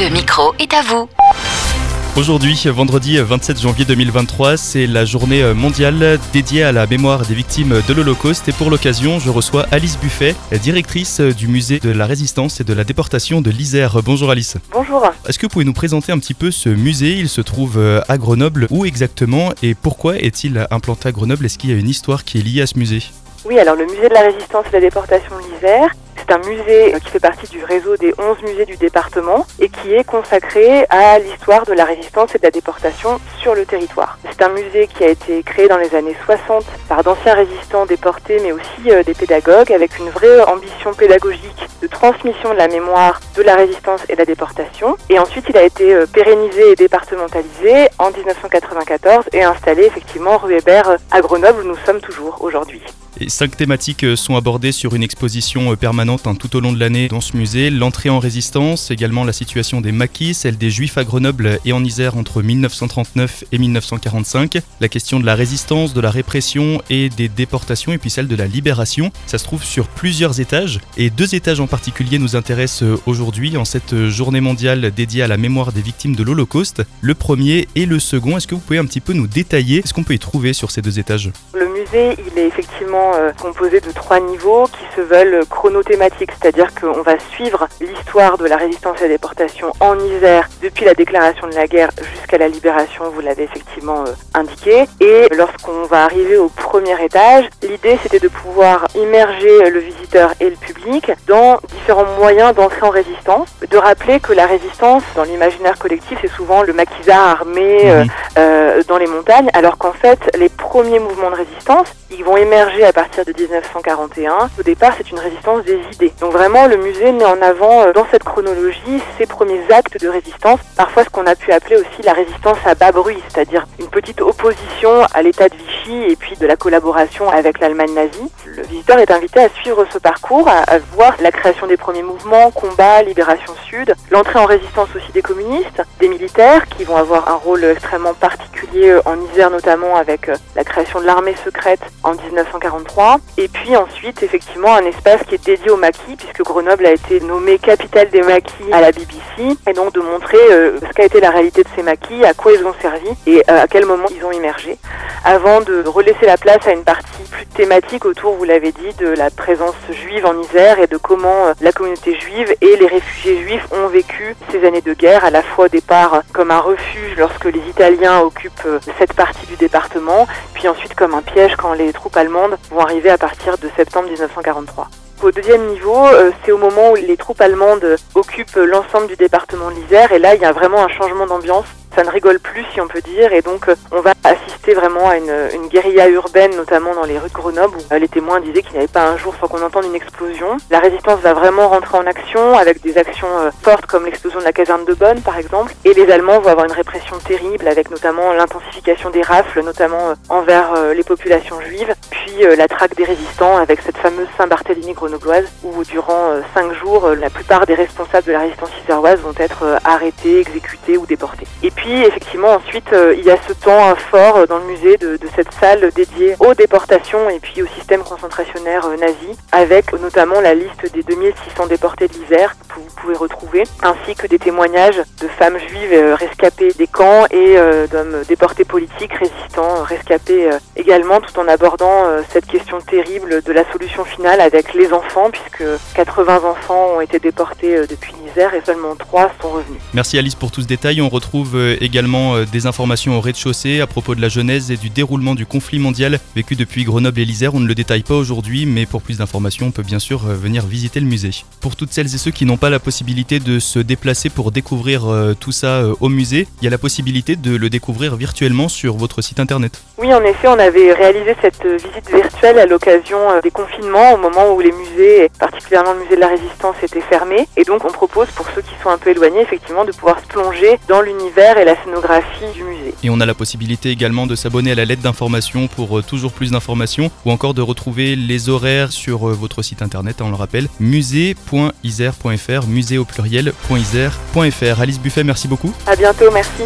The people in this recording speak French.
Le micro est à vous. Aujourd'hui, vendredi 27 janvier 2023, c'est la journée mondiale dédiée à la mémoire des victimes de l'Holocauste et pour l'occasion, je reçois Alice Buffet, directrice du musée de la résistance et de la déportation de l'Isère. Bonjour Alice. Bonjour. Est-ce que vous pouvez nous présenter un petit peu ce musée? Il se trouve à Grenoble. Où exactement? Et pourquoi est-il implanté à Grenoble? Est-ce qu'il y a une histoire qui est liée à ce musée? Oui, alors le musée de la résistance et de la déportation de l'Isère, c'est un musée qui fait partie du réseau des 11 musées du département et qui est consacré à l'histoire de la résistance et de la déportation sur le territoire. C'est un musée qui a été créé dans les années 60 par d'anciens résistants déportés mais aussi euh, des pédagogues avec une vraie ambition pédagogique de transmission de la mémoire de la résistance et de la déportation. Et ensuite il a été euh, pérennisé et départementalisé en 1994 et installé effectivement rue Hébert à Grenoble où nous sommes toujours aujourd'hui. Cinq thématiques euh, sont abordées sur une exposition permanente hein, tout au long de l'année dans ce musée. L'entrée en résistance, également la situation des maquis, celle des juifs à Grenoble et en Isère entre 1939 et 1945, la question de la résistance, de la répression et des déportations, et puis celle de la libération. Ça se trouve sur plusieurs étages, et deux étages en particulier nous intéressent euh, aujourd'hui en cette journée mondiale dédiée à la mémoire des victimes de l'Holocauste. Le premier et le second, est-ce que vous pouvez un petit peu nous détailler ce qu'on peut y trouver sur ces deux étages? Le musée, il est effectivement euh, composé de trois niveaux qui se veulent chronothématiques, c'est-à-dire qu'on va suivre l'histoire de la résistance à la déportation en Isère depuis la déclaration de la guerre jusqu'à la libération, vous l'avez effectivement euh, indiqué. Et lorsqu'on va arriver au premier étage, l'idée c'était de pouvoir immerger le visiteur et le public dans différents moyens d'entrer en résistance, de rappeler que la résistance dans l'imaginaire collectif c'est souvent le maquisard armé euh, euh, dans les montagnes, alors qu'en fait les premiers mouvements de résistance ils vont émerger à partir de 1941. Au départ, c'est une résistance des idées. Donc vraiment, le musée met en avant euh, dans cette chronologie ses premiers actes de résistance, parfois ce qu'on a pu appeler aussi la résistance à bas bruit, c'est-à-dire une petite opposition à l'état de Vichy et puis de la collaboration avec l'Allemagne nazie. Le visiteur est invité à suivre ce parcours, à voir la création des premiers mouvements, combat, libération sud, l'entrée en résistance aussi des communistes, des militaires qui vont avoir un rôle extrêmement particulier euh, en Isère notamment avec euh, la création de l'armée secrète en 1943. Et puis ensuite, effectivement, un espace qui est dédié aux maquis, puisque Grenoble a été nommée capitale des maquis à la BBC, et donc de montrer euh, ce qu'a été la réalité de ces maquis, à quoi ils ont servi et à quel moment ils ont immergé, avant de relaisser la place à une partie plus thématique autour, vous l'avez dit, de la présence juive en Isère et de comment la communauté juive et les réfugiés juifs ont vécu ces années de guerre, à la fois au départ comme un refuge lorsque les Italiens occupent cette partie du département, puis ensuite comme un piège quand les troupes allemandes vont arriver à partir de septembre 1943. Au deuxième niveau, euh, c'est au moment où les troupes allemandes occupent l'ensemble du département de l'Isère et là il y a vraiment un changement d'ambiance ça ne rigole plus si on peut dire et donc euh, on va assister vraiment à une, une, guérilla urbaine notamment dans les rues de Grenoble où euh, les témoins disaient qu'il n'y avait pas un jour sans qu'on entende une explosion. La résistance va vraiment rentrer en action avec des actions euh, fortes comme l'explosion de la caserne de Bonn par exemple et les Allemands vont avoir une répression terrible avec notamment l'intensification des rafles notamment envers les populations juives puis la traque des résistants avec cette fameuse Saint-Barthélemy grenobloise où durant cinq jours la plupart des responsables de la résistance iséroise vont être arrêtés, exécutés ou déportés. Et puis effectivement ensuite euh, il y a ce temps euh, fort euh, dans le musée de, de, cette salle dédiée aux déportations et puis au système concentrationnaire nazi avec notamment la liste des 2600 déportés de l'Isère que vous pouvez retrouver ainsi que des témoignages de femmes juives rescapées des camps et d'hommes déportés politiques résistants rescapés également tout en abordant cette question terrible de la solution finale avec les enfants puisque 80 enfants ont été déportés depuis l'Isère et seulement 3 sont revenus. Merci Alice pour tout ce détail. On retrouve également euh, des informations au rez-de-chaussée à propos de la genèse et du déroulement du conflit mondial vécu depuis Grenoble et l'Isère. On ne le détaille pas aujourd'hui, mais pour plus d'informations, on peut bien sûr euh, venir visiter le musée. Pour toutes celles et ceux qui n'ont pas la possibilité de se déplacer pour découvrir euh, tout ça au musée, il y a la possibilité de le découvrir virtuellement sur votre site internet. Oui, en effet, on avait réalisé cette visite virtuelle à l'occasion des confinements, au moment où les musées, particulièrement le musée de la Résistance, étaient fermés. Et donc, on propose pour ceux qui sont un peu éloignés, effectivement, de pouvoir se plonger dans l'univers et la scénographie du musée. Et on a la possibilité également de s'abonner à la lettre d'information pour euh, toujours plus d'informations ou encore de retrouver les horaires sur euh, votre site internet, hein, on le rappelle, musée.isère.fr, musée au pluriel.isère.fr. Alice Buffet, merci beaucoup. À bientôt, merci.